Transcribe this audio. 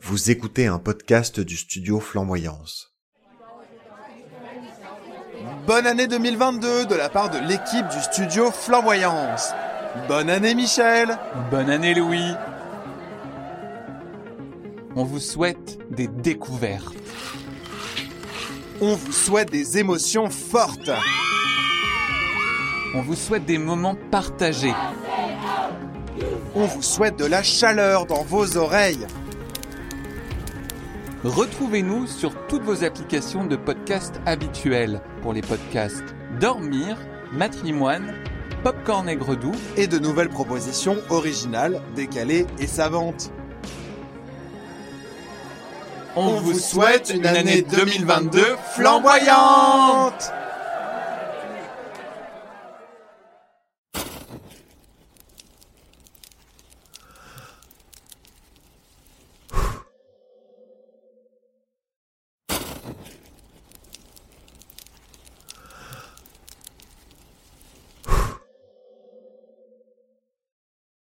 Vous écoutez un podcast du studio Flamboyance. Bonne année 2022 de la part de l'équipe du studio Flamboyance. Bonne année Michel. Bonne année Louis. On vous souhaite des découvertes. On vous souhaite des émotions fortes. On vous souhaite des moments partagés. On vous souhaite de la chaleur dans vos oreilles. Retrouvez-nous sur toutes vos applications de podcast habituelles pour les podcasts Dormir, Matrimoine, Popcorn et Gredou Et de nouvelles propositions originales, décalées et savantes. On, vous souhaite une année 2022 flamboyante